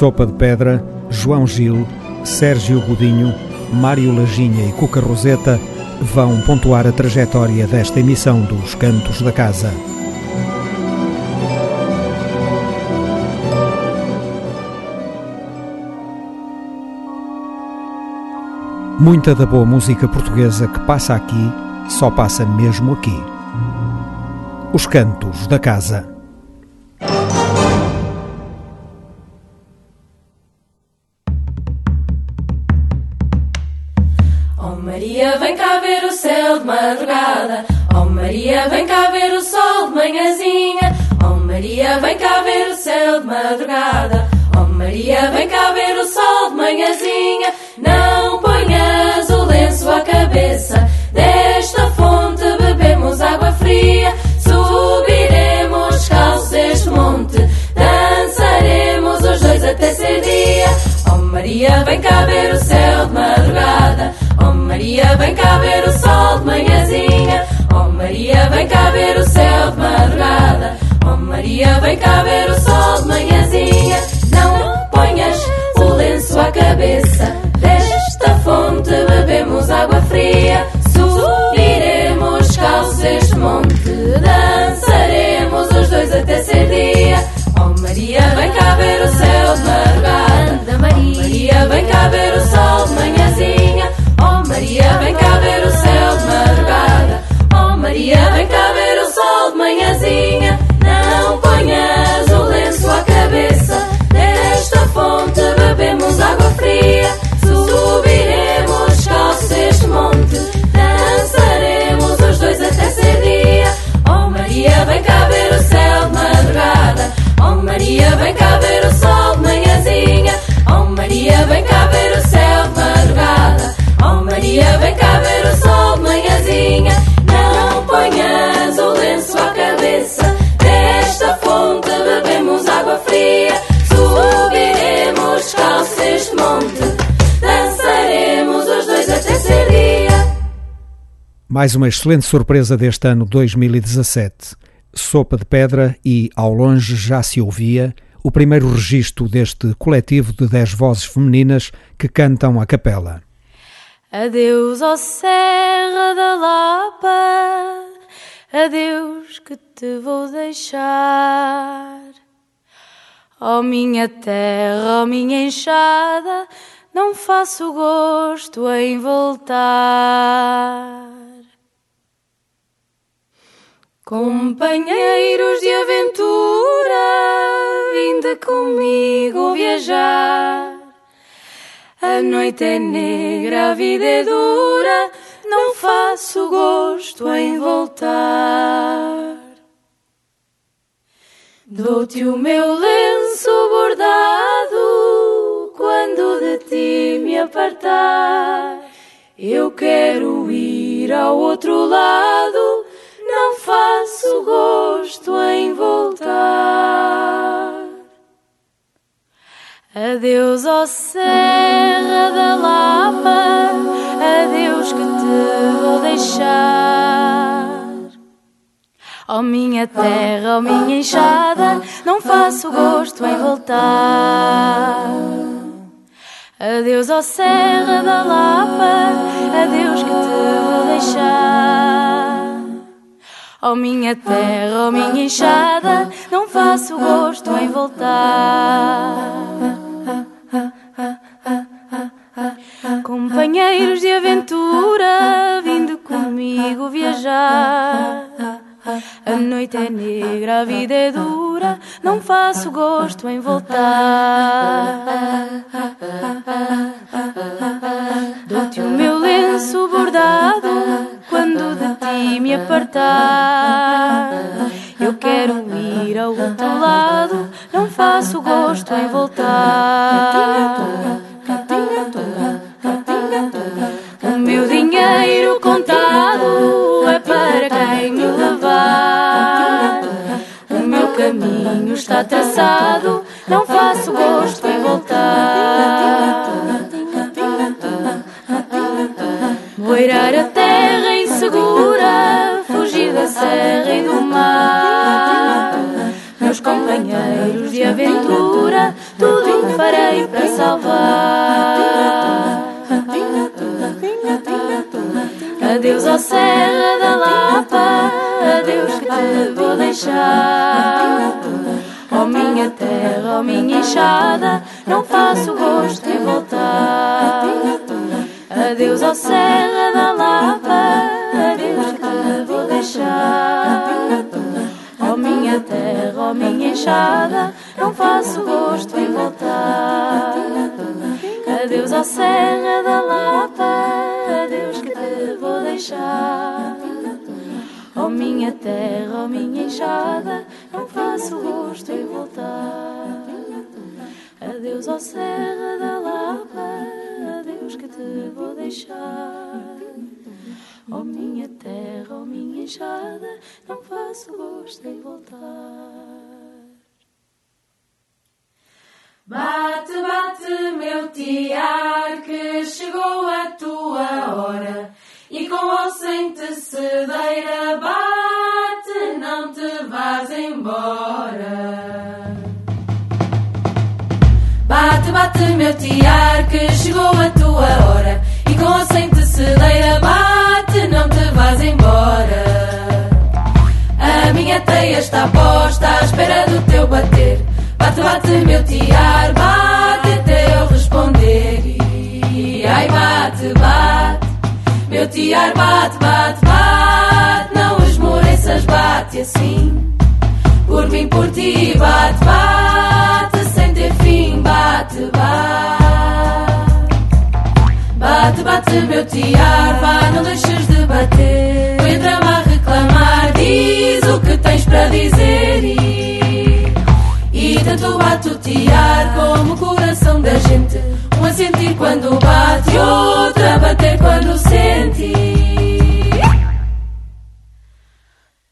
Sopa de Pedra, João Gil, Sérgio Godinho, Mário Laginha e Cuca Roseta vão pontuar a trajetória desta emissão dos Cantos da Casa. Muita da boa música portuguesa que passa aqui só passa mesmo aqui. Os Cantos da Casa. Mais uma excelente surpresa deste ano 2017. Sopa de Pedra e, ao longe, já se ouvia o primeiro registro deste coletivo de dez vozes femininas que cantam a capela. Adeus, ó Serra da Lapa, adeus que te vou deixar. Ó minha terra, ó minha enxada, não faço gosto em voltar. Companheiros de aventura, vinde comigo viajar. A noite é negra, a vida é dura, não faço gosto em voltar. Dou-te o meu lenço bordado quando de ti me apartar. Eu quero ir ao outro lado, faço gosto em voltar. Adeus, ó Serra da Lapa, adeus que te vou deixar. Ó minha terra, ó minha enxada, não faço gosto em voltar. Adeus, ó Serra da Lapa, adeus que te vou deixar. Ó minha terra, ó minha enxada, não faço gosto em voltar. Companheiros de aventura, vindo comigo viajar. A noite é negra, a vida é dura, não faço gosto em voltar. Dou-te o meu lenço bordado quando de ti me apartar. Eu quero ir ao outro lado, não faço gosto em voltar. O meu dinheiro contado é para quem me levar. O meu caminho está traçado, não faço gosto em voltar. Boirar a aventura, tudo farei para salvar. Adeus ao Serra da Lapa, adeus que te vou deixar. Oh, minha terra, oh, minha enxada, não faço gosto em voltar. Adeus ao Serra da Lapa, adeus que te vou deixar. Oh, minha terra, ó minha enxada, Ao Serra da Lapa, adeus que te vou deixar. Ó oh, minha terra, ó oh, minha enxada, não faço gosto em voltar. Adeus ao Serra da Lapa, adeus que te vou deixar. Ó oh, minha terra, ó minha enxada, não faço gosto em voltar. Bate, bate, meu tiar, que chegou a tua hora. E com ou sem tecedeira, bate, não te vás embora. Bate, bate, meu tiar, que chegou a tua hora. E com ou sem tecedeira, bate, não te vás embora. A minha teia está posta à espera do teu bater. Bate, bate, meu tiar, bate até eu responder. E ai, bate, bate, meu tiar, bate, bate, bate. Não esmoreças, bate assim. Por mim, por ti, bate, bate, sem ter fim, bate, bate. Bate, bate, meu tiar, vá, não deixes de bater. Vou entrar a reclamar, diz o que tens para dizer. E tanto batutear como o coração da gente. Um a sentir quando bate, outro a bater quando sente.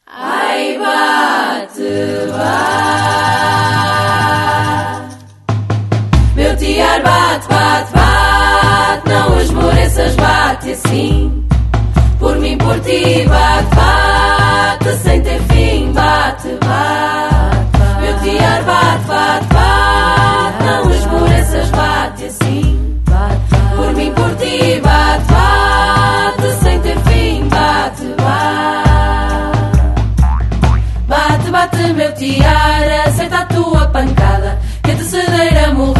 Ai, bate, bate. Meu tiar bate, bate, bate. Não esmoreças, bate assim. Por mim, por ti, bate, bate. Sem ter fim, bate, bate bate, bate, bate. Não esmoreças, bate assim. Por mim, por ti, bate, bate. Sem ter fim, bate, bate. Bate, bate, meu tiar, aceita a tua pancada. Que a tecedeira morreu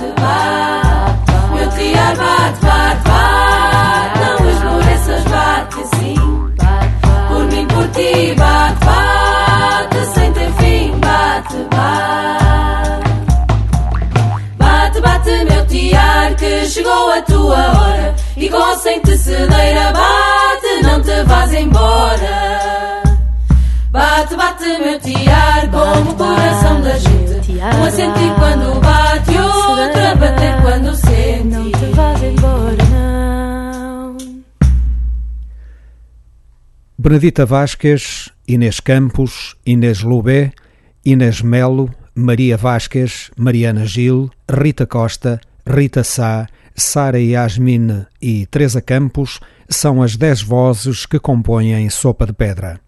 Meu tiar bate, bate, bate, não esmoreças, bate assim. Por mim, por ti, bate, bate, sem ter fim, bate, bate. Bate, bate, meu tiar, que chegou a tua hora. E com sem tecedeira bate, não te vás embora. Bate, bate, meu tiar, como o coração da gente. Um a sentir quando bate, outro a bater quando sente. Não te vás embora, não. Benedita Vasques, Inês Campos, Inês Lubé, Inês Melo, Maria Vasques, Mariana Gil, Rita Costa, Rita Sá, Sara Yasmin e Teresa Campos são as dez vozes que compõem Sopa de Pedra.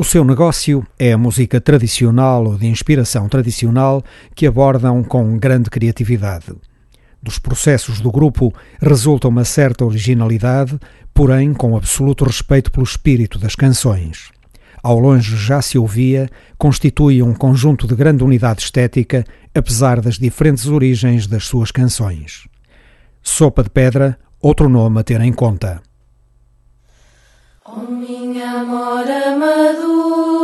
O seu negócio é a música tradicional ou de inspiração tradicional que abordam com grande criatividade. Dos processos do grupo resulta uma certa originalidade, porém com absoluto respeito pelo espírito das canções. Ao longe já se ouvia, constitui um conjunto de grande unidade estética, apesar das diferentes origens das suas canções. Sopa de pedra, outro nome a ter em conta. Oh, minha mora madura.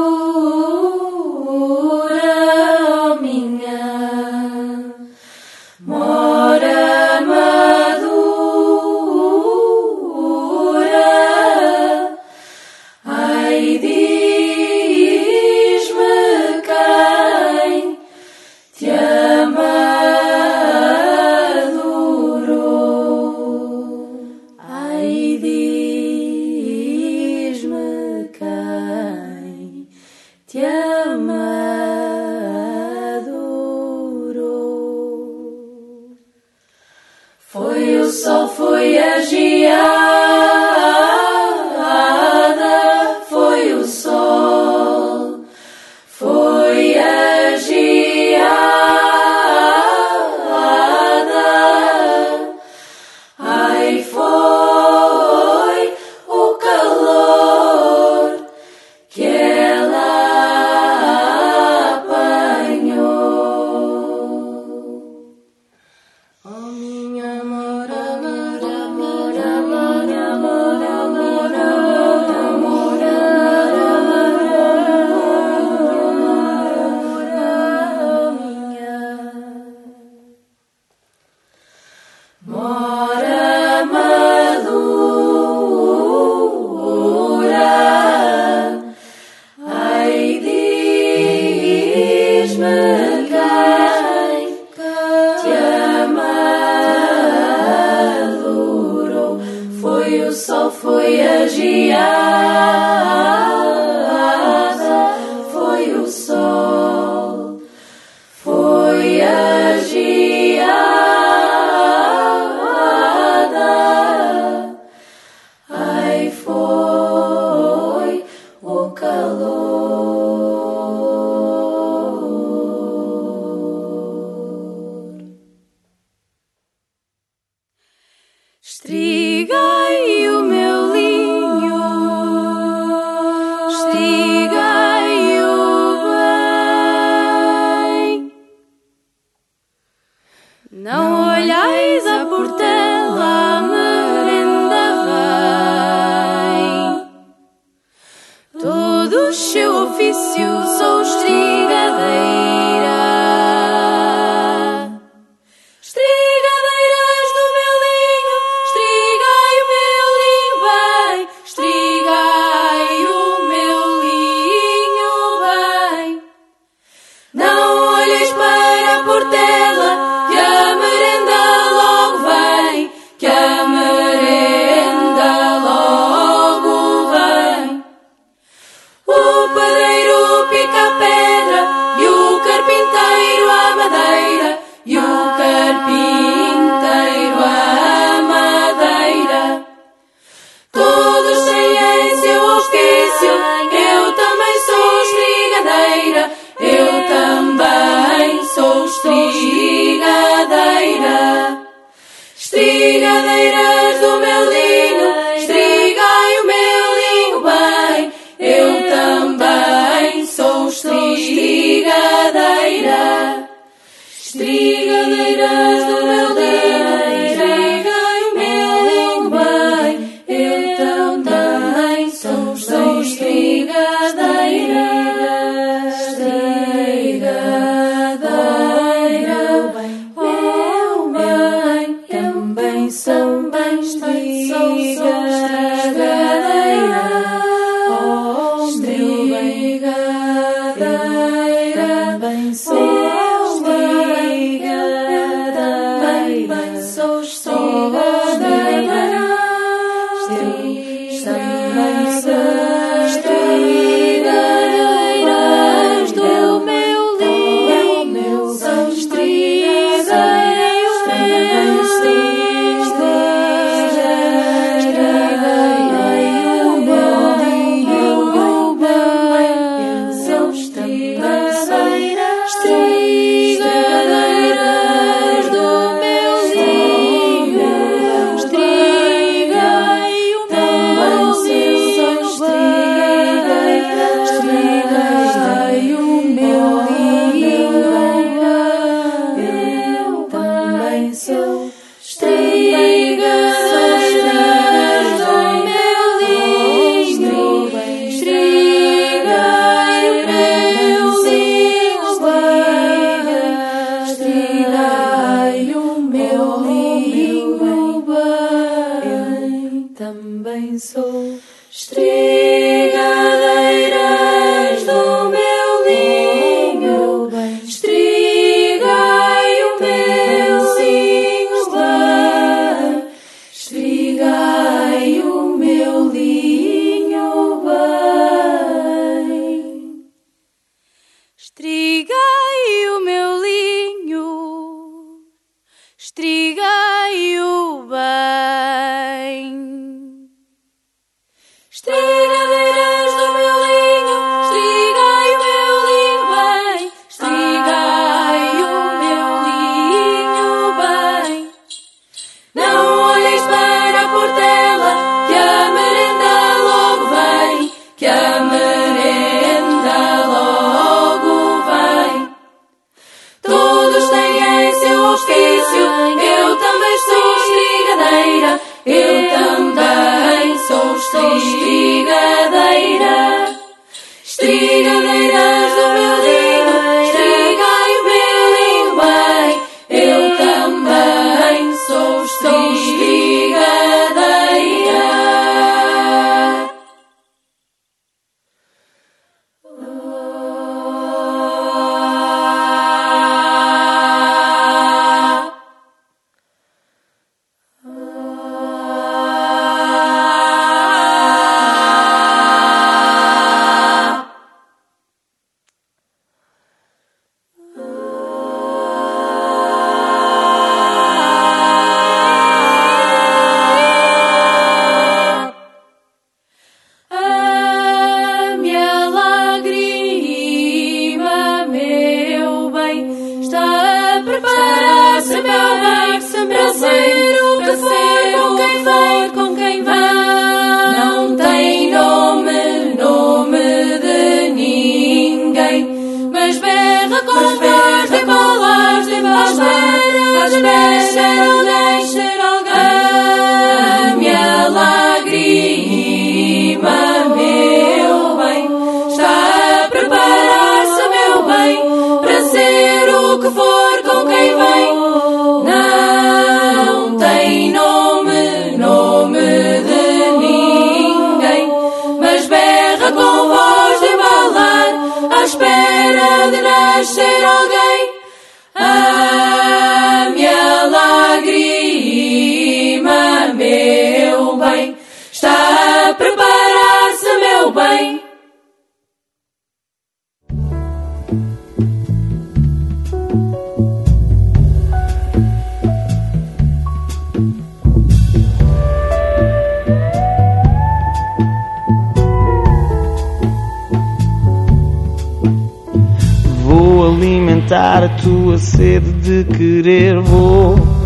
miss you.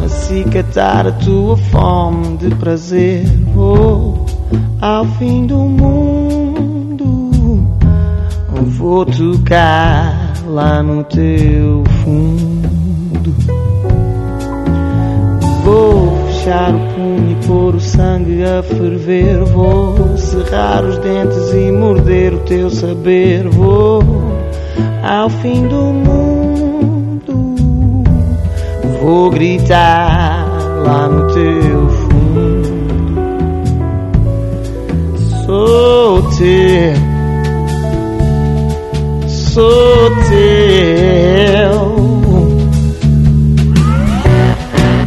Acicatar a tua fome de prazer. Vou ao fim do mundo, vou tocar lá no teu fundo. Vou fechar o punho e pôr o sangue a ferver. Vou cerrar os dentes e morder o teu saber. Vou ao fim do mundo Vou gritar lá no teu fundo. Sou teu, sou teu.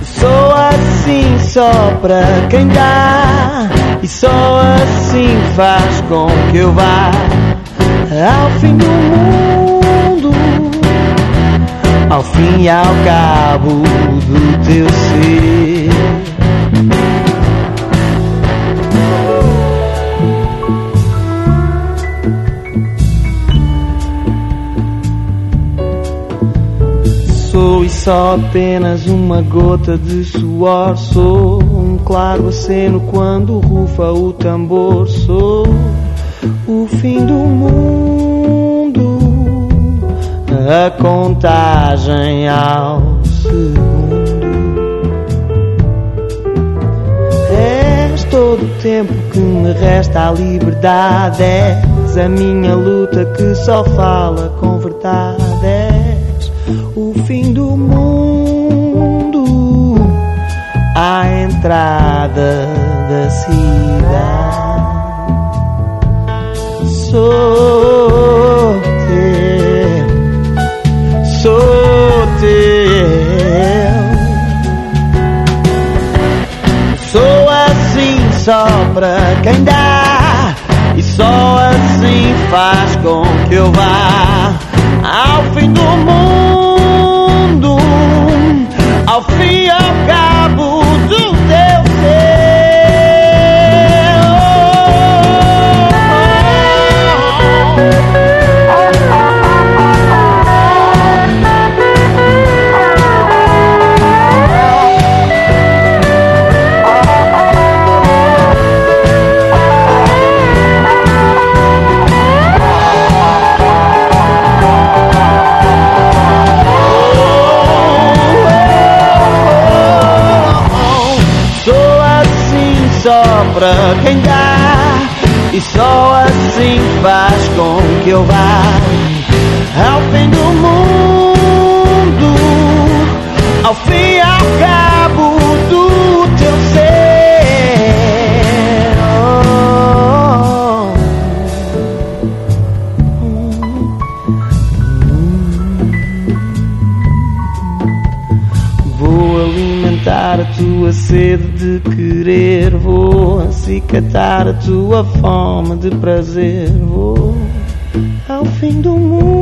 Sou assim só pra quem dá, e só assim faz com que eu vá ao fim do mundo ao fim e ao cabo do teu ser. Sou e só apenas uma gota de suor. Sou um claro aceno quando rufa o tambor. Sou o fim do mundo a contagem ao segundo. És todo o tempo que me resta a liberdade. És a minha luta que só fala com verdade. És o fim do mundo, à entrada da cidade. Sou sou teu. Sou assim só pra quem dá, e só assim faz com que eu vá ao fim do mundo, pra quem dá. E só assim faz com que eu vá ao fim do mundo, ao fim ao cabo. resgatar a tua fome de prazer. Vou ao fim do mundo.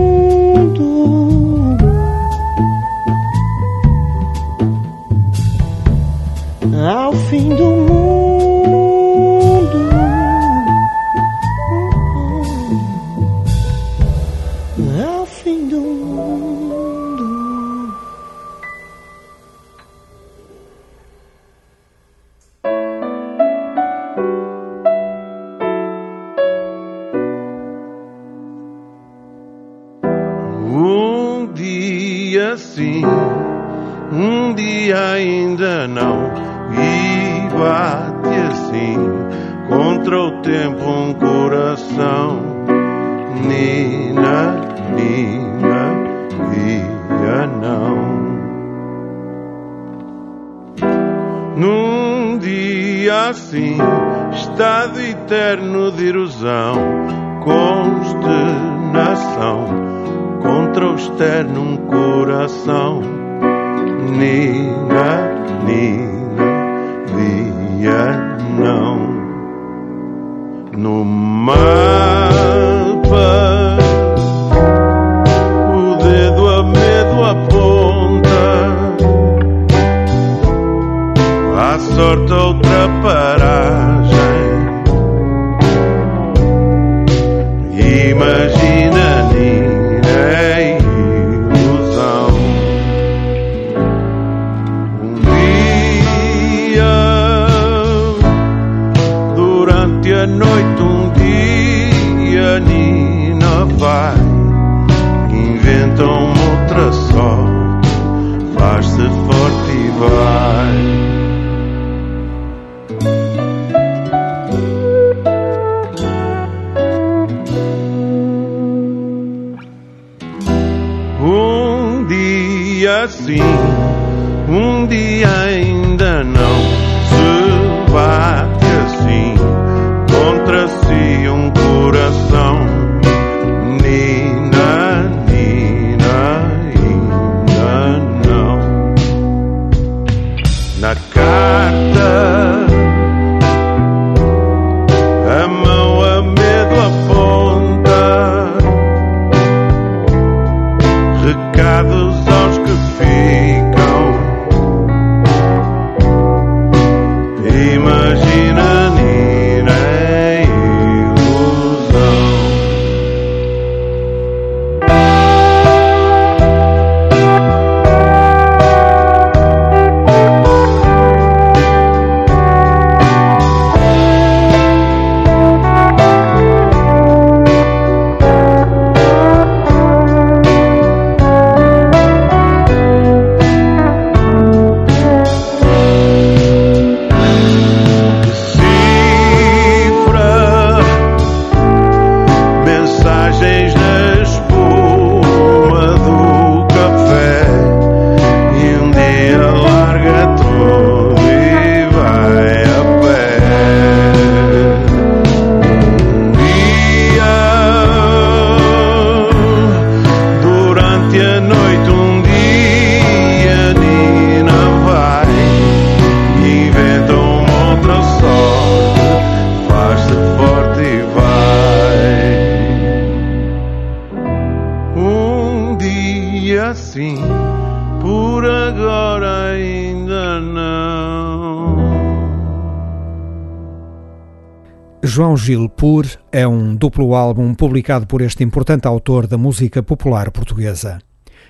Evil Pur é um duplo álbum publicado por este importante autor da música popular portuguesa.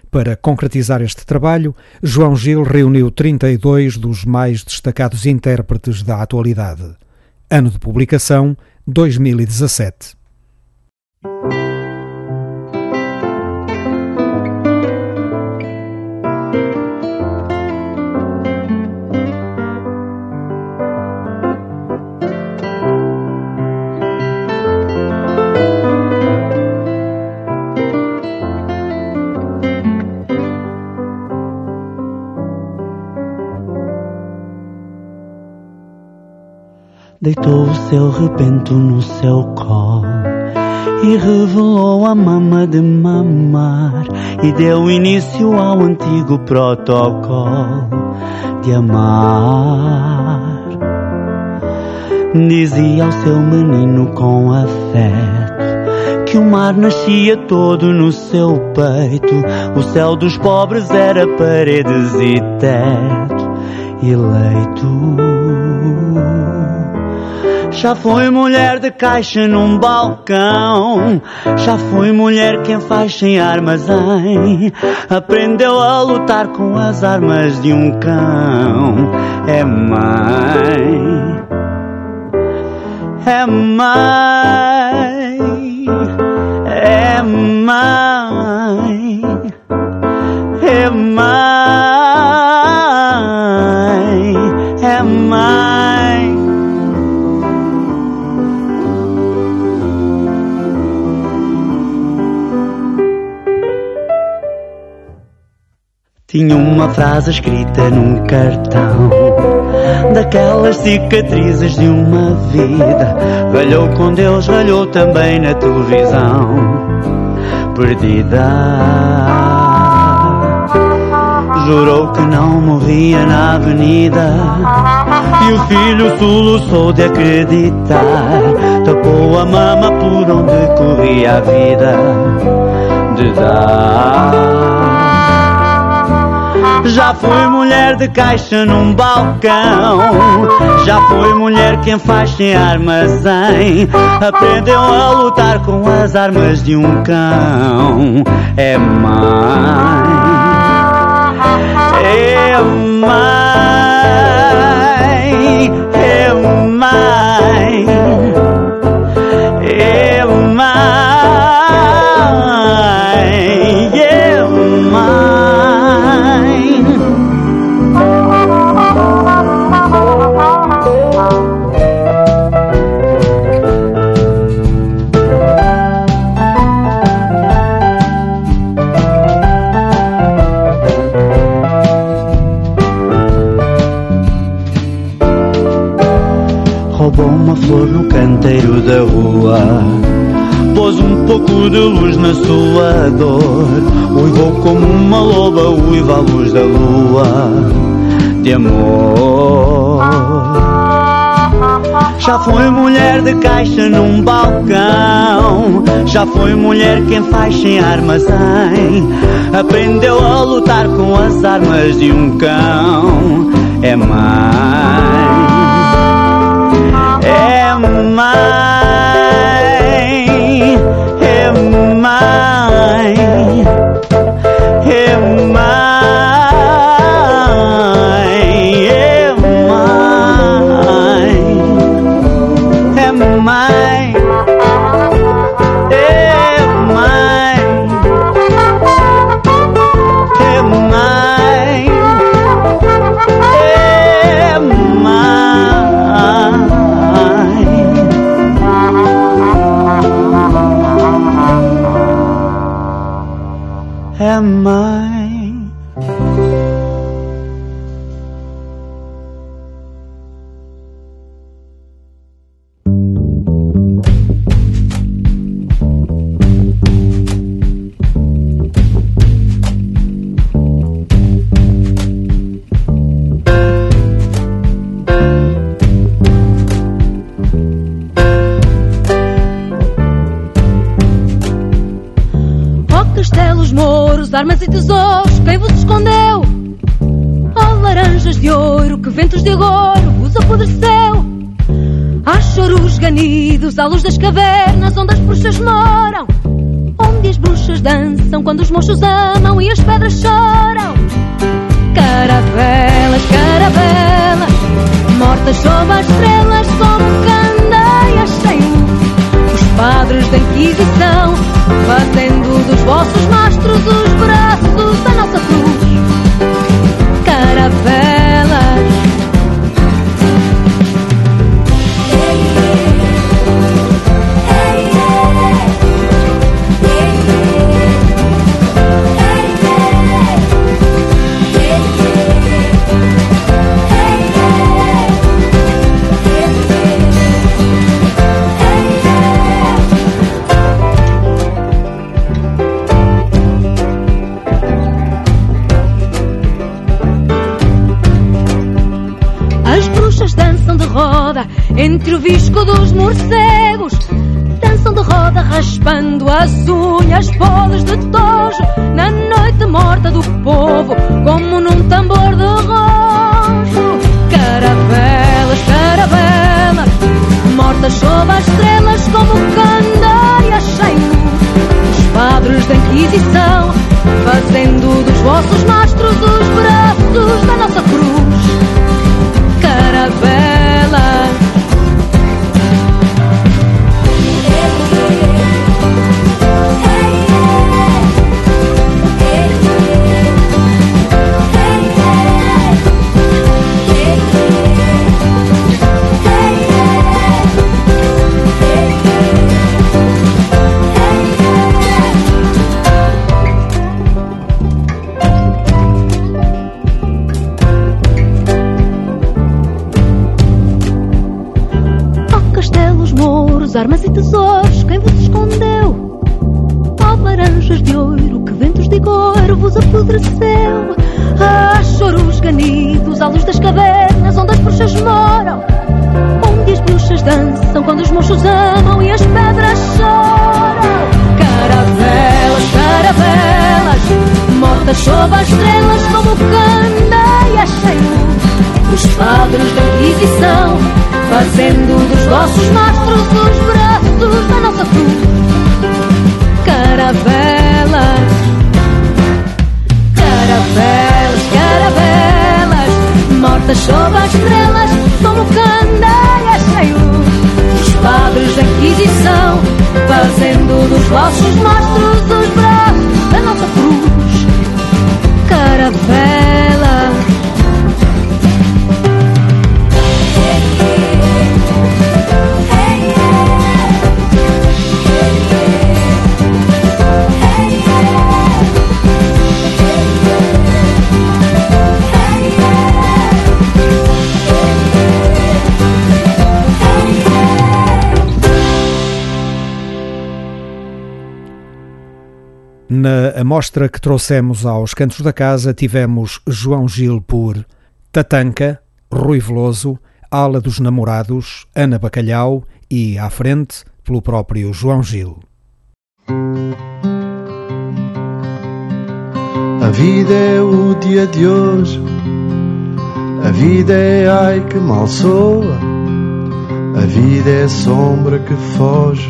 Para concretizar este trabalho, João Gil reuniu 32 dos mais destacados intérpretes da atualidade. Ano de publicação: 2017. Deitou o seu rebento no seu colo e revelou a mama de mamar e deu início ao antigo protocolo de amar. Dizia ao seu menino com afeto que o mar nascia todo no seu peito, o céu dos pobres era paredes e teto e leito. Já fui mulher de caixa num balcão. Já fui mulher quem faz sem armazém. Aprendeu a lutar com as armas de um cão. É mãe. É mãe. É mãe. É mãe. Tinha uma frase escrita num cartão Daquelas cicatrizes de uma vida. Ralhou com Deus, ralhou também na televisão Perdida. Jurou que não morria na avenida. E o filho soluçou de acreditar. Tapou a mama por onde corria a vida De dar já fui mulher de caixa num balcão. Já fui mulher quem faz sem armazém. Aprendeu a lutar com as armas de um cão. É mãe. É mãe. É mãe. Flor no canteiro da rua. Pôs um pouco de luz na sua dor. Uivou como uma loba, uiva a luz da lua. De amor. Já foi mulher de caixa num balcão. Já foi mulher quem faz sem armazém. Aprendeu a lutar com as armas de um cão. É mãe é quando os mochos amam e as pedras choram. Caravelas, caravelas, mortas sob as estrelas como candeias sem luz. Os padres da Inquisição, fazendo dos vossos raspando as unhas podres de tojo na noite morta do povo, como num tambor de rojo. Caravelas, caravelas, mortas sob as estrelas como candeias sem luz. Os padres da Inquisição fazendo dos vossos mastros os braços da nossa cruz. Na amostra que trouxemos aos Cantos da Casa tivemos João Gil por Tatanca, Rui Veloso, Ala dos Namorados, Ana Bacalhau e, à frente, pelo próprio João Gil. A vida é o dia de hoje, a vida é ai que mal soa, a vida é sombra que foge,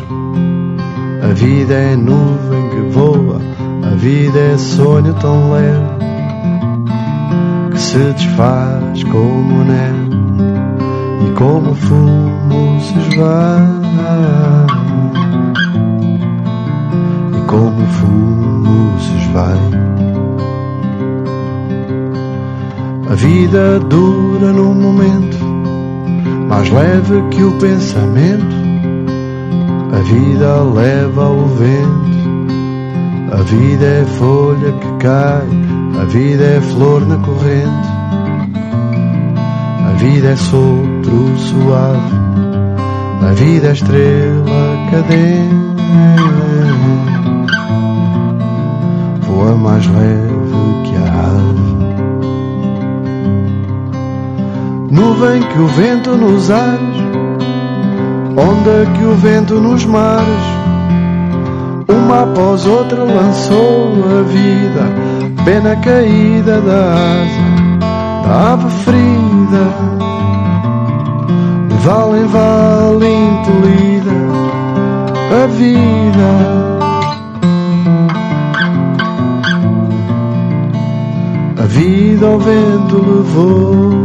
a vida é nuvem que voa. A vida é sonho tão leve que se desfaz como neve e como fumo se esvai. E como fumo se esvai. A vida dura num momento mais leve que o pensamento. A vida leva o vento a vida é folha que cai, a vida é flor na corrente, a vida é sopro suave, a vida é estrela cadente, voa mais leve que a ave. Nuvem que o vento nos ares, onda que o vento nos mares uma após outra lançou a vida, pena caída da asa, da ave ferida, vale em vale impelida, a vida. A vida ao vento levou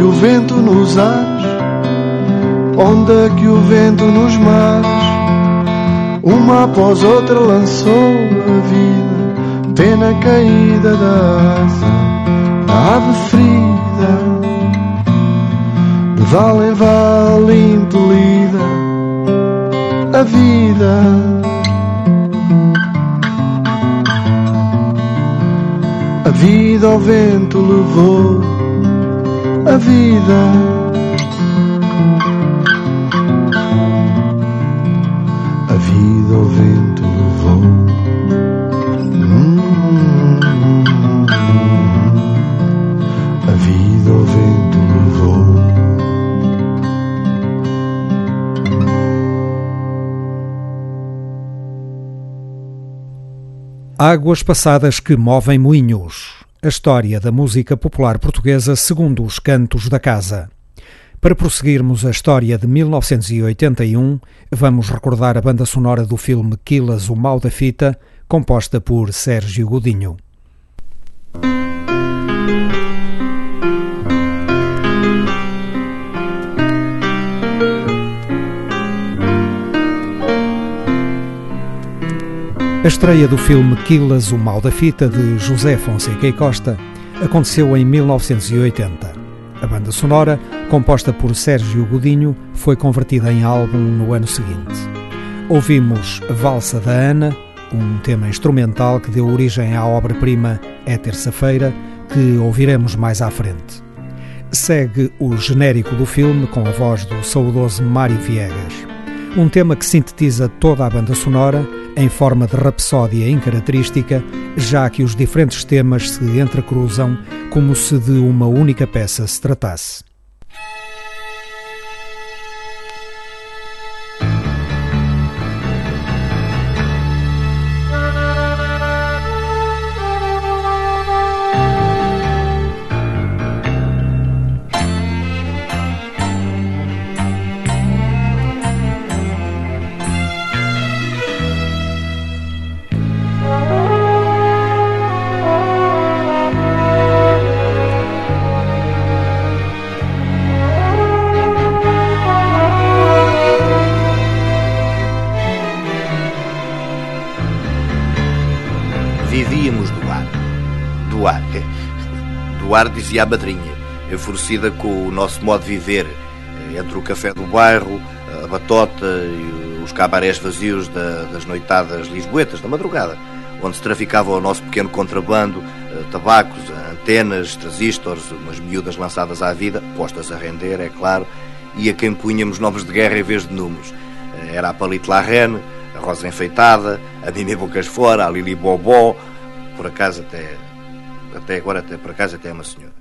que o vento nos ares, onda que o vento nos mares, uma após outra lançou a vida, pena caída da asa, da ave ferida, de vale em vale impelida, a vida. A vida ao vento levou a vida. A vida o vento. Hum, a vida o vento. Águas passadas que movem moinhos. A história da música popular portuguesa segundo os cantos da casa. Para prosseguirmos a história de 1981, vamos recordar a banda sonora do filme Quilas, o Mal da Fita, composta por Sérgio Godinho. A estreia do filme Quilas, o Mal da Fita, de José Fonseca e Costa, aconteceu em 1980. A banda sonora, composta por Sérgio Godinho, foi convertida em álbum no ano seguinte. Ouvimos Valsa da Ana, um tema instrumental que deu origem à obra-prima É Terça-feira, que ouviremos mais à frente. Segue o genérico do filme com a voz do saudoso Mário Viegas. Um tema que sintetiza toda a banda sonora em forma de rapsódia incaracterística, já que os diferentes temas se entrecruzam como se de uma única peça se tratasse. Dizia a madrinha, enfurecida com o nosso modo de viver, eh, entre o café do bairro, a batota e os cabarés vazios da, das noitadas lisboetas da madrugada, onde se traficava o nosso pequeno contrabando, eh, tabacos, antenas, transistores, umas miúdas lançadas à vida, postas a render, é claro, e a quem punhamos nomes de guerra em vez de números. Eh, era a Palito Larrene, a Rosa Enfeitada, a Mimi Bocas Fora, a Lili Bobó, por acaso até, até agora, até por acaso até é uma senhora.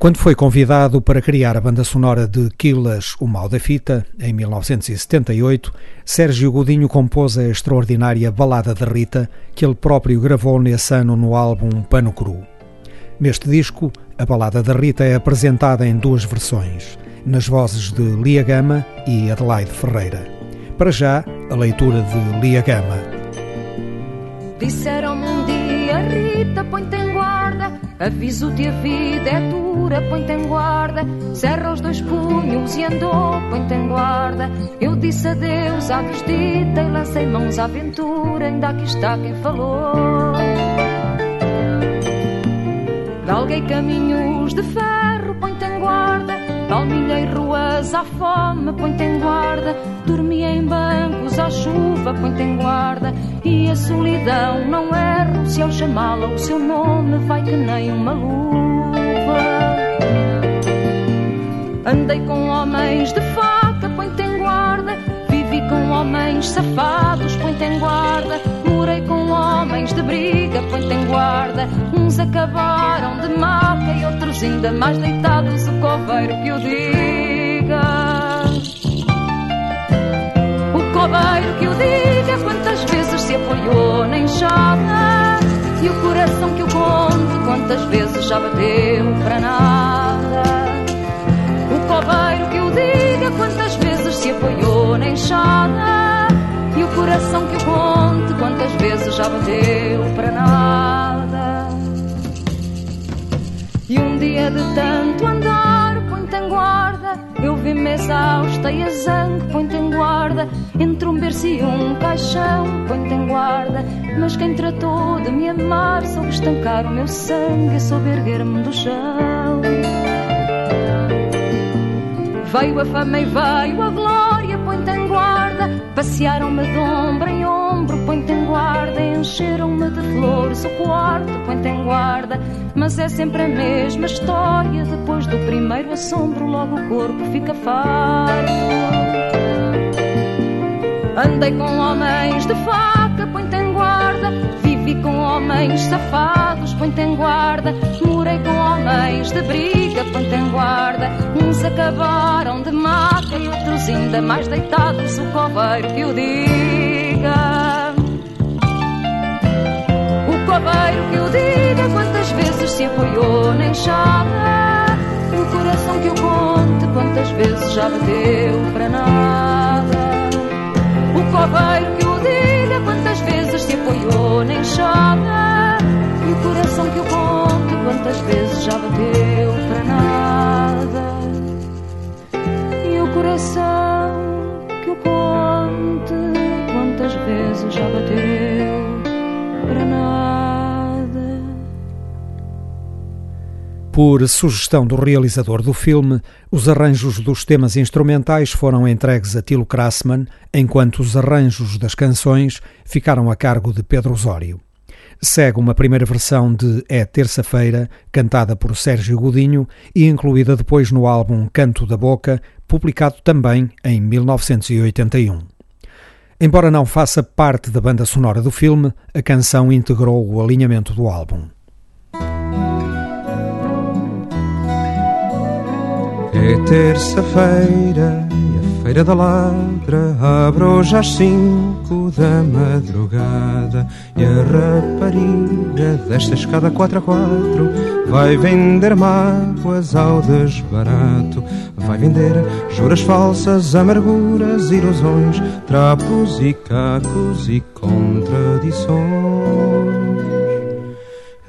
Quando foi convidado para criar a banda sonora de Quilas, O Mal da Fita, em 1978, Sérgio Godinho compôs a extraordinária Balada da Rita, que ele próprio gravou nesse ano no álbum Pano Cru. Neste disco, a Balada da Rita é apresentada em duas versões, nas vozes de Lia Gama e Adelaide Ferreira. Para já, a leitura de Lia Gama. Disseram-me um dia, Rita, põe-te em guarda Aviso-te a vida é dura, põe-te em guarda. Cerra os dois punhos e andou, põe-te em guarda. Eu disse adeus à desdita e lancei mãos à aventura. Ainda aqui está quem falou. Galguei caminhos de ferro, põe-te em guarda. Palmilhei ruas à fome, põe-te em guarda. Dormi em bancos à chuva, põe-te em guarda. E a solidão não erro, se ao chamá-la o seu nome vai que nem uma luva. Andei com homens de faca, põe-te em guarda. Vivi com homens safados, põe-te em guarda. Morei com homens de briga, põe-te em guarda. Uns acabaram de maca e outros ainda mais deitados. O coveiro que o diga. O coveiro que o diga quantas vezes se apoiou na enxada. E o coração que o conte quantas vezes já bateu para nada. O coveiro que o diga quantas vezes se apoiou na enxada. E o coração que o conte quantas vezes já bateu para nada. E um dia de tanto andar, guarda. Eu vi-me exausta e a zangue, põe-te em guarda. Entre um berço e um caixão, põe-te em guarda. Mas quem tratou de me amar soube estancar o meu sangue, soube erguer-me do chão. Veio a fama e veio a glória, põe-te em guarda. Passearam-me de guarda. Encheram-me de flores o quarto, põe-te em guarda. Mas é sempre a mesma história. Depois do primeiro assombro, logo o corpo fica farto. Andei com homens de faca, põe-te em guarda. Vivi com homens safados, põe-te em guarda. Morei com homens de briga, põe-te em guarda. Uns acabaram de maca e outros ainda mais deitados. O coveiro que o diga. Coveiro que o diga quantas vezes se apoiou na enxada. O coração que o conte quantas vezes já bateu para nada. O coveiro que o diga quantas vezes se apoiou na enxada. E o coração que o conte quantas vezes já bateu Por sugestão do realizador do filme, os arranjos dos temas instrumentais foram entregues a Tilo Krassman, enquanto os arranjos das canções ficaram a cargo de Pedro Osório. Segue uma primeira versão de É Terça-feira, cantada por Sérgio Godinho e incluída depois no álbum Canto da Boca, publicado também em 1981. Embora não faça parte da banda sonora do filme, a canção integrou o alinhamento do álbum. É terça-feira e a feira da ladra abre hoje às cinco da madrugada e a rapariga desta escada quatro a quatro vai vender mágoas ao desbarato, vai vender juras falsas, amarguras, ilusões, trapos e cacos e contradições.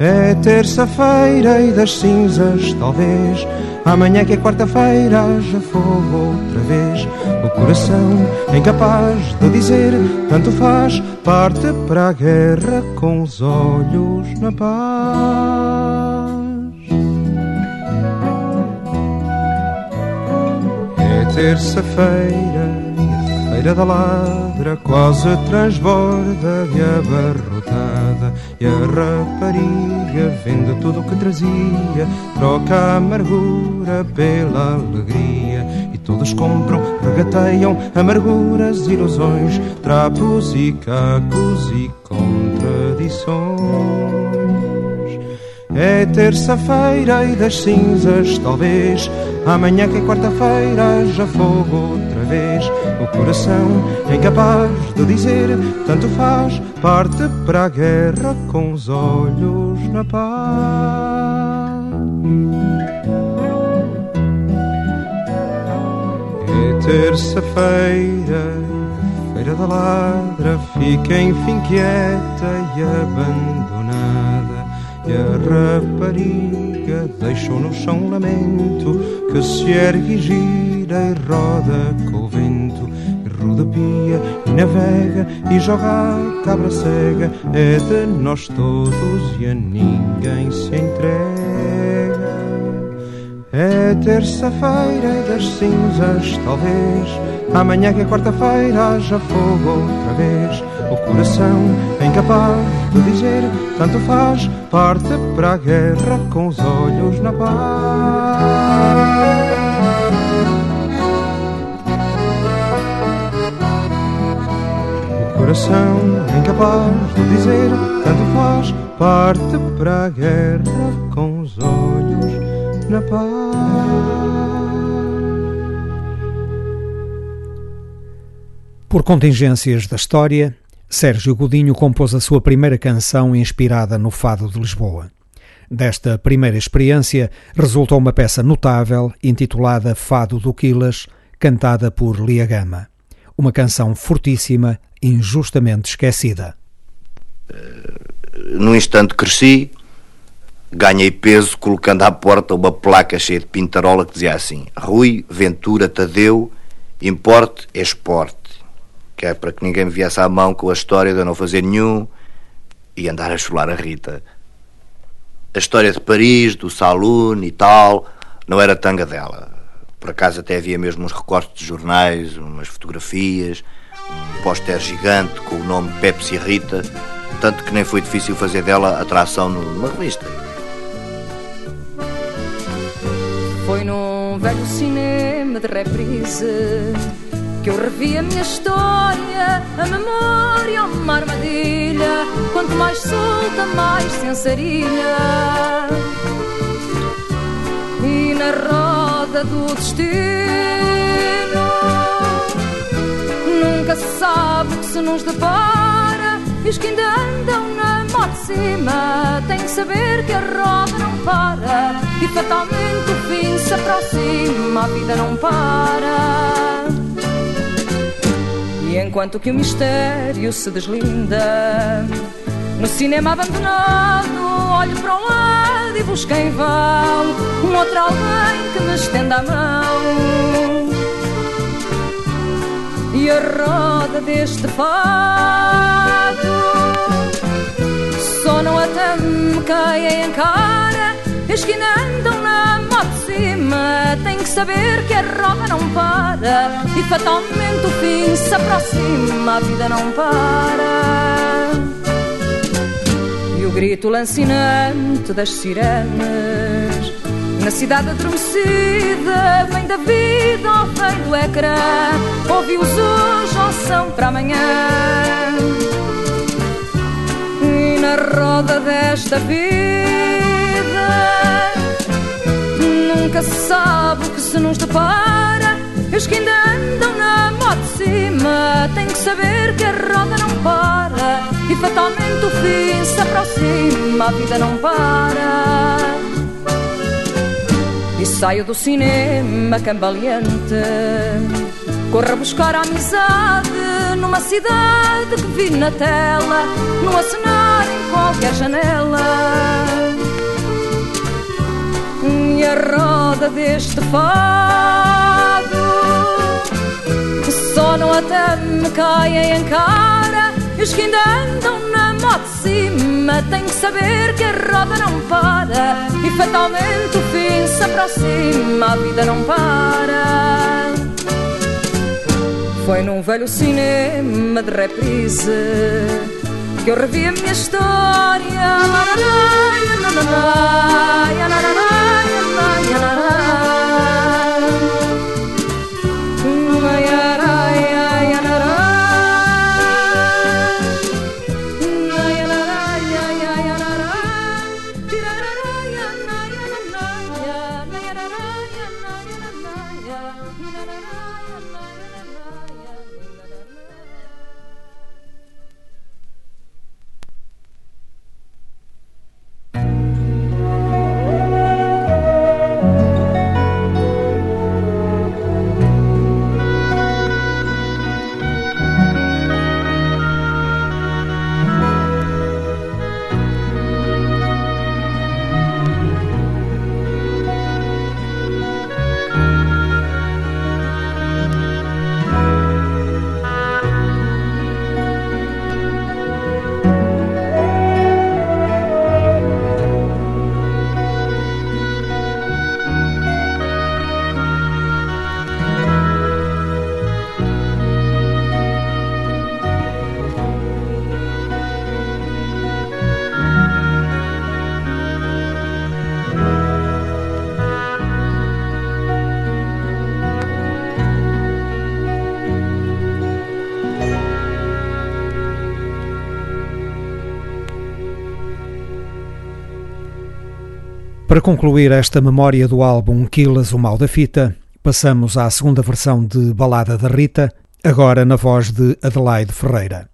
É terça-feira e das cinzas, talvez. Amanhã que é quarta-feira, haja fogo outra vez. O coração incapaz de dizer, tanto faz, parte para a guerra com os olhos na paz. É terça-feira feira da ladra quase transborda de abarrotada e a rapariga vende tudo o que trazia, troca a amargura pela alegria e todos compram, regateiam amarguras, ilusões, trapos e cacos e contradições. É terça-feira e das cinzas, talvez. Amanhã que é quarta-feira, já fogo outra vez. O coração é incapaz de dizer, tanto faz, parte para a guerra com os olhos na paz. É terça-feira, feira da ladra, fica enfim quieta e abandonada e a rapariga deixou no chão um lamento que se ergue e gira e roda com o vento e rodapia e navega e joga a cabra cega. É de nós todos e a ninguém se entrega. É terça-feira das cinzas talvez. Amanhã que é quarta-feira haja fogo outra vez o coração é incapaz de dizer tanto faz, parte para a guerra com os olhos na paz. O coração é incapaz de dizer tanto faz, parte para a guerra com os olhos na paz. Por contingências da história, Sérgio Godinho compôs a sua primeira canção inspirada no Fado de Lisboa. Desta primeira experiência resultou uma peça notável intitulada Fado do Quilas, cantada por Lia Gama. Uma canção fortíssima, injustamente esquecida. No instante cresci, ganhei peso colocando à porta uma placa cheia de pintarola que dizia assim: Rui, Ventura, Tadeu, importe, esporte que é para que ninguém me viesse à mão com a história de eu não fazer nenhum e andar a chorar a Rita. A história de Paris, do saloon e tal, não era tanga dela. Por acaso até havia mesmo uns recortes de jornais, umas fotografias, um póster gigante com o nome Pepsi Rita, tanto que nem foi difícil fazer dela atração numa revista. Foi num velho cinema de reprise que eu revi a minha história, a memória, uma armadilha. Quanto mais solta, mais sensarilha. E na roda do destino, nunca se sabe o que se nos depara. E os que ainda andam na moto de cima têm que saber que a roda não para. E fatalmente o fim se aproxima, a vida não para. Enquanto que o mistério se deslinda, no cinema abandonado, olho para o lado e busco em vão um outro alguém que me estenda a mão. E a roda deste fado só não até me caia em cara, eis que ainda andam na moto saber que a roda não para e fatalmente o fim se aproxima, a vida não para. E o grito lancinante das sirenes na cidade adormecida, vem da vida ao fim do ecrã. Ouvi-os hoje ou são para amanhã. E na roda desta vida nunca se sabe o que se nos depara. E os que ainda andam na moto de cima têm que saber que a roda não para. E fatalmente o fim se aproxima, a vida não para. E saio do cinema cambaleante. Corro a buscar a amizade numa cidade que vi na tela, no acenar em qualquer janela e a roda deste fado só não até me caem em cara e os que ainda andam na moto de cima têm que saber que a roda não para e fatalmente o fim se aproxima, a vida não para. Foi num velho cinema de reprise que eu revi a minha Para concluir esta memória do álbum Quilas, o Mal da Fita, passamos à segunda versão de Balada da Rita, agora na voz de Adelaide Ferreira.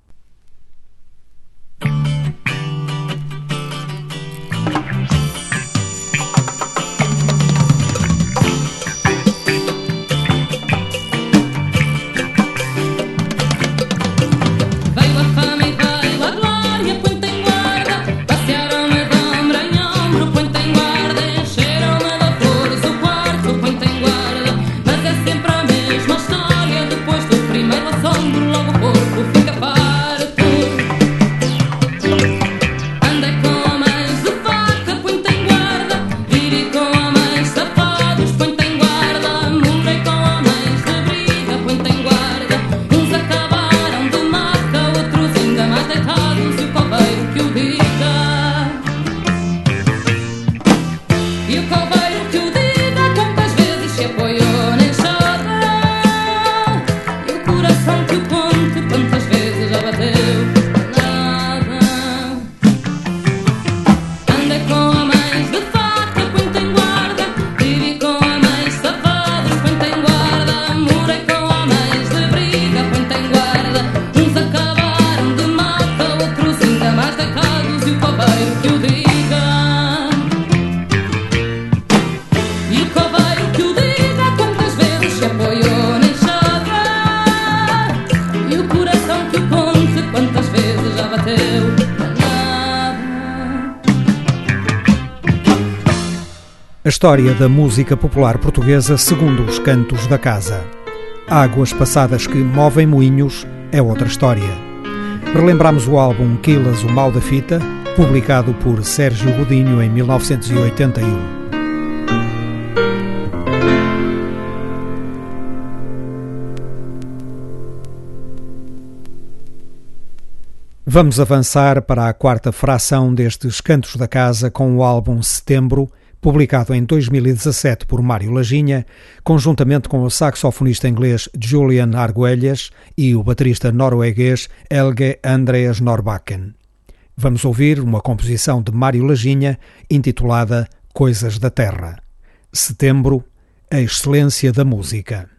História da música popular portuguesa segundo os cantos da casa. Águas passadas que movem moinhos é outra história. Relembramos o álbum Quilas, o Mal da Fita, publicado por Sérgio Godinho em 1981. Vamos avançar para a quarta fração destes Cantos da Casa com o álbum Setembro, publicado em 2017 por Mário Laginha, conjuntamente com o saxofonista inglês Julian Arguelhas e o baterista norueguês Helge Andreas Norbakken. Vamos ouvir uma composição de Mário Laginha intitulada Coisas da Terra. Setembro, a excelência da música.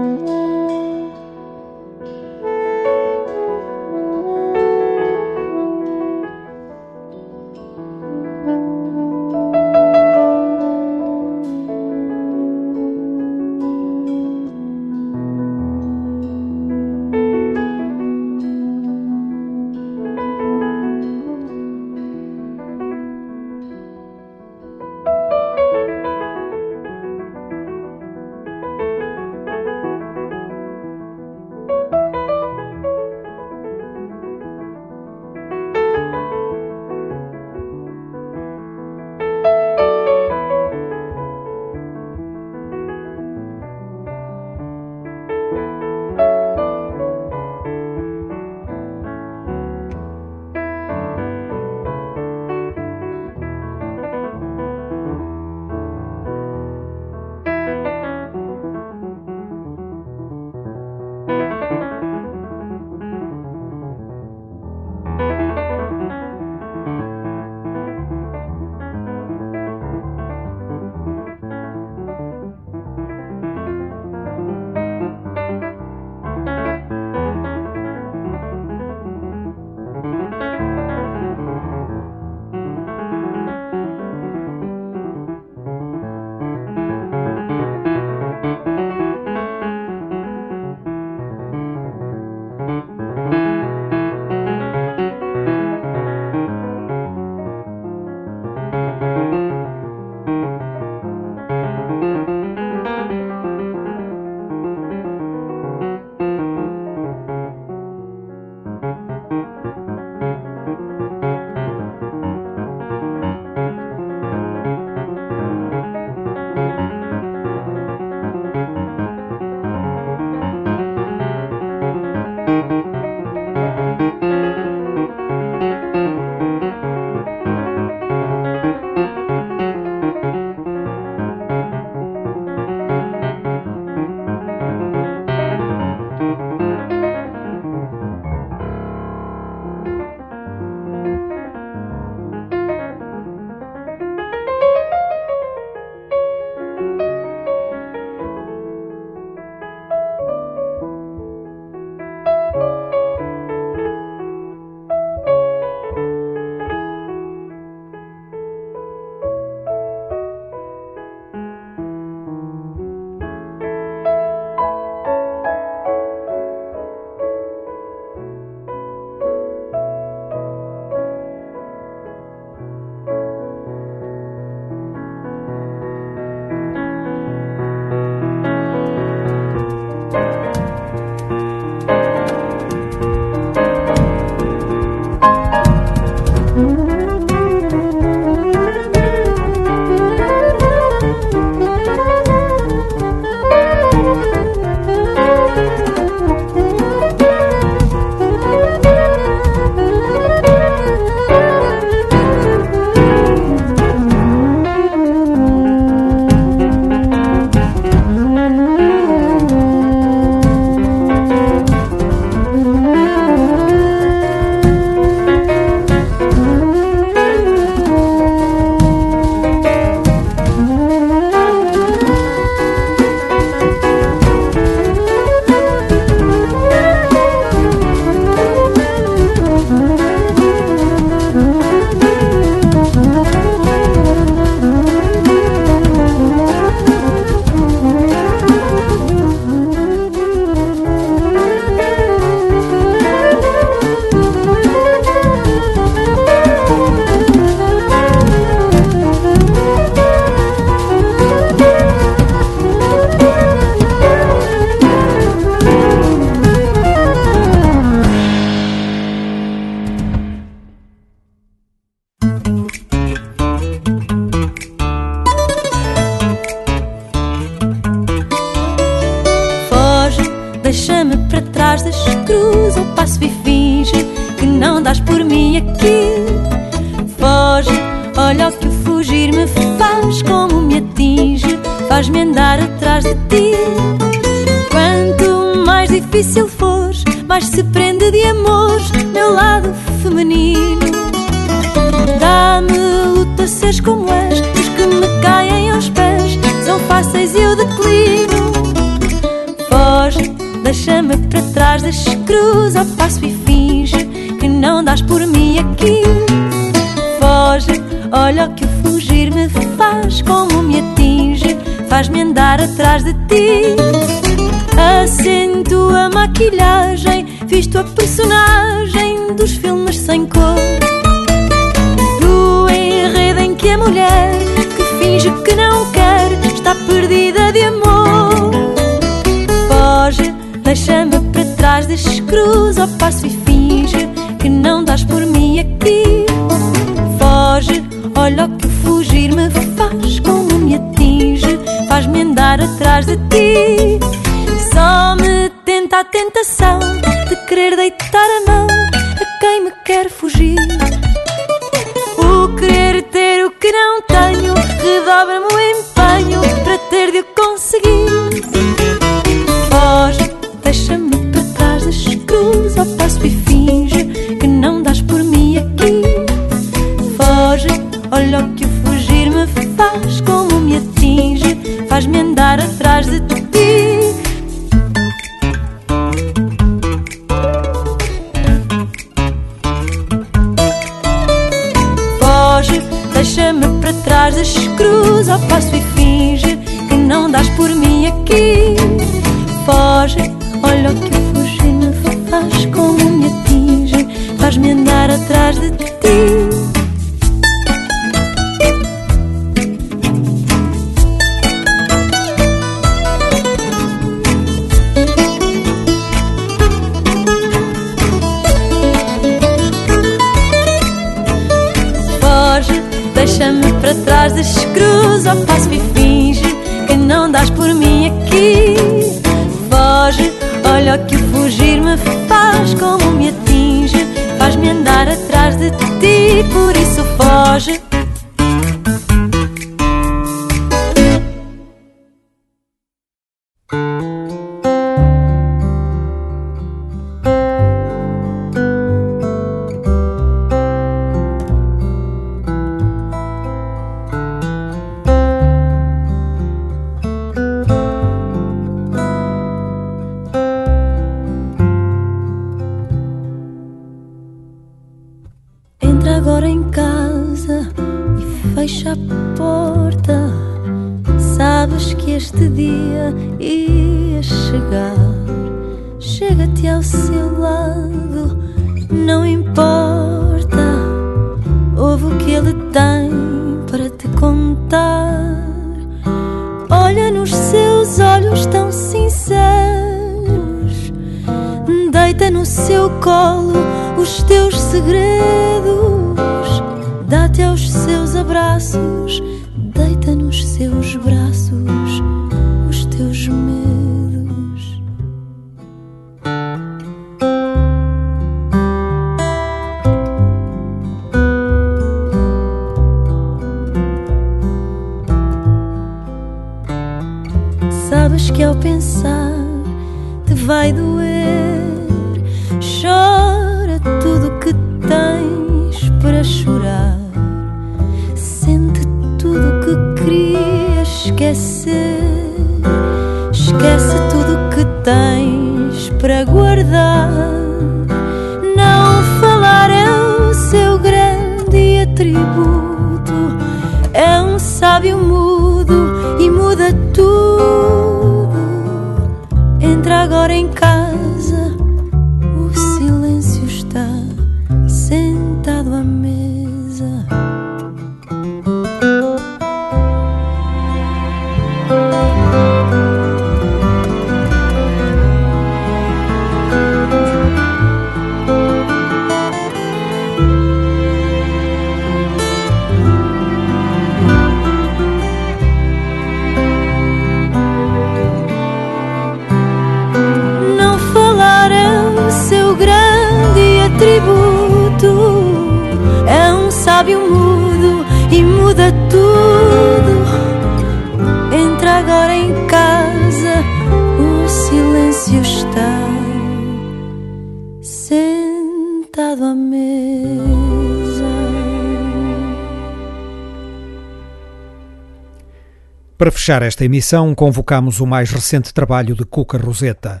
Fechar esta emissão, convocamos o mais recente trabalho de Cuca Roseta,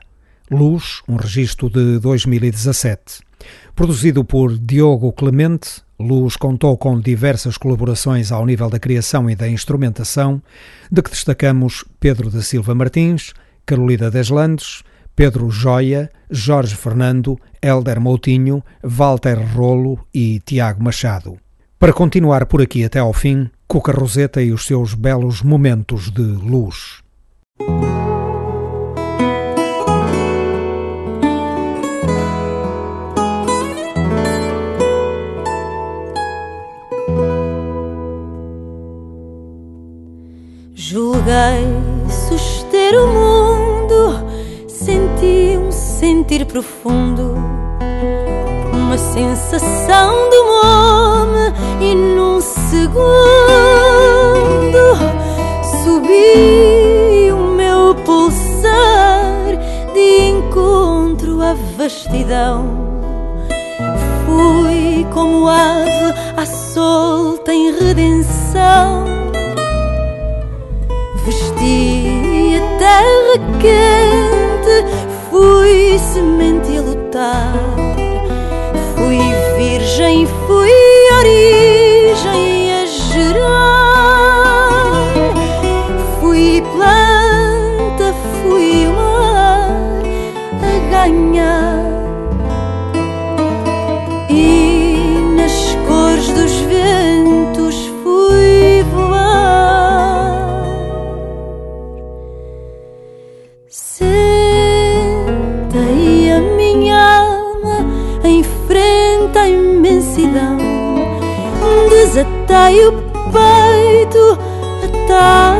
Luz, um registro de 2017. Produzido por Diogo Clemente, Luz contou com diversas colaborações ao nível da criação e da instrumentação, de que destacamos Pedro da Silva Martins, Carolina Deslandes, Pedro Joia, Jorge Fernando, Helder Moutinho, Walter Rolo e Tiago Machado. Para continuar por aqui até ao fim, Cuca Roseta e os seus belos momentos de luz. Julguei suster o mundo, senti um sentir profundo, uma sensação de homem e num segundo subi o meu pulsar de encontro à vastidão. Fui como ave à solta em redenção Vesti a terra quente, fui semente a lutar. Fui virgem, fui origem a ganhar. E nas cores dos ventos fui voar. Sentei a minha alma em frente à imensidão. Desatei o peito atado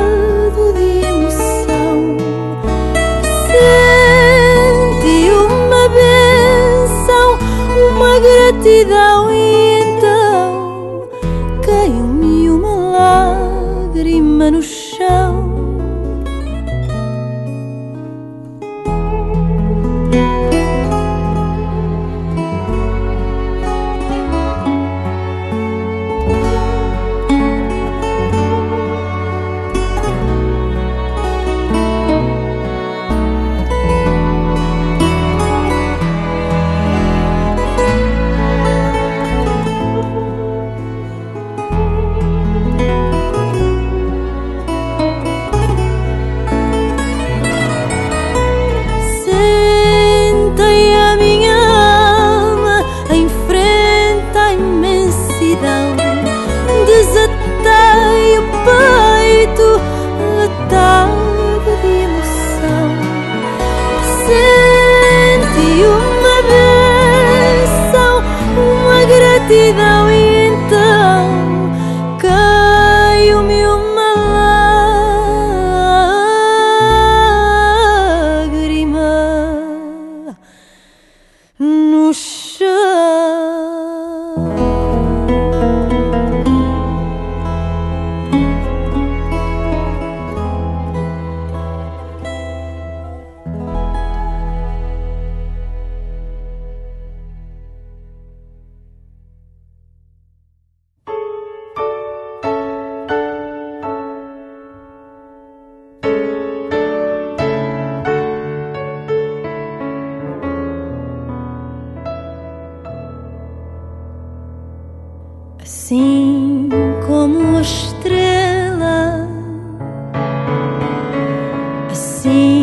assim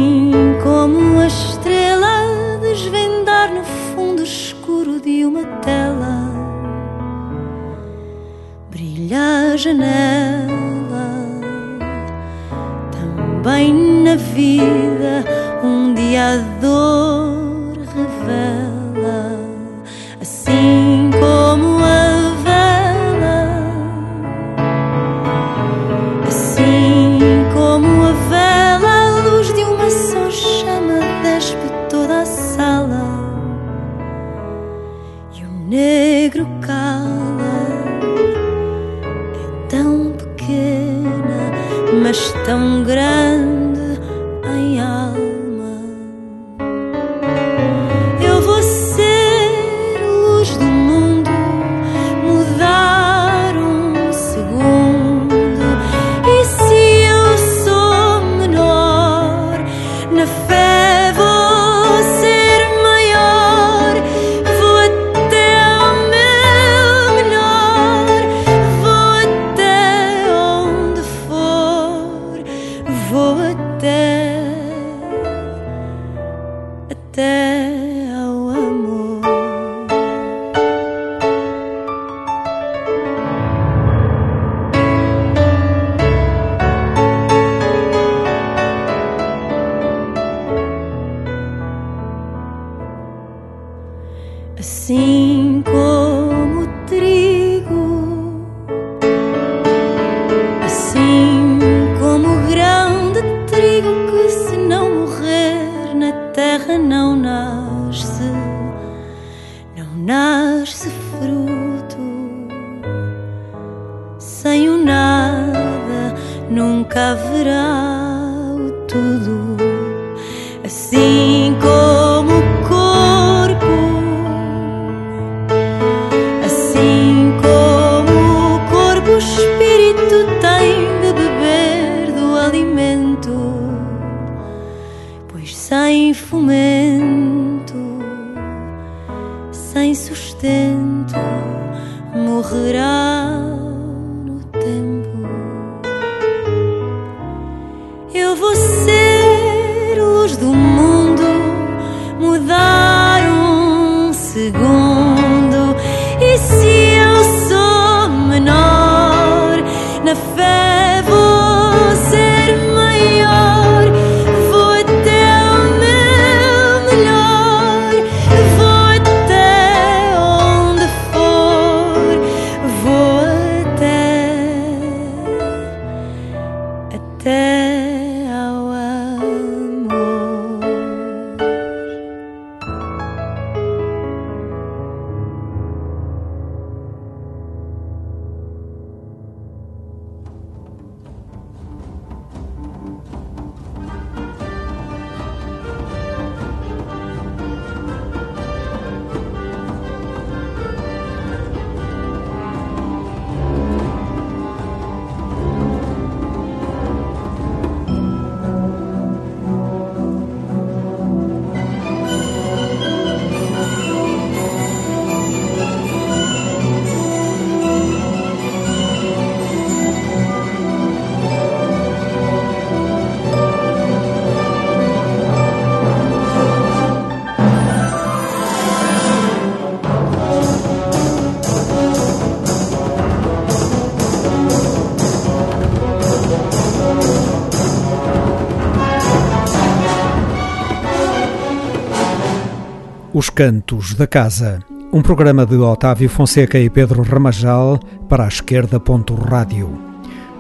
Cantos da Casa, um programa de Otávio Fonseca e Pedro Ramajal para a esquerda. Rádio.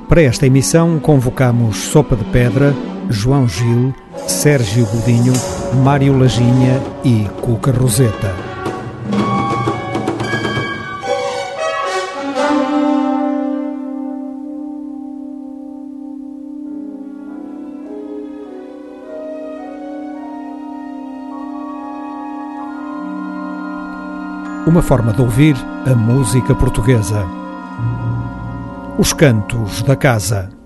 Para esta emissão convocamos Sopa de Pedra, João Gil, Sérgio Godinho, Mário Laginha e Cuca Roseta. Uma forma de ouvir a música portuguesa. Os Cantos da Casa.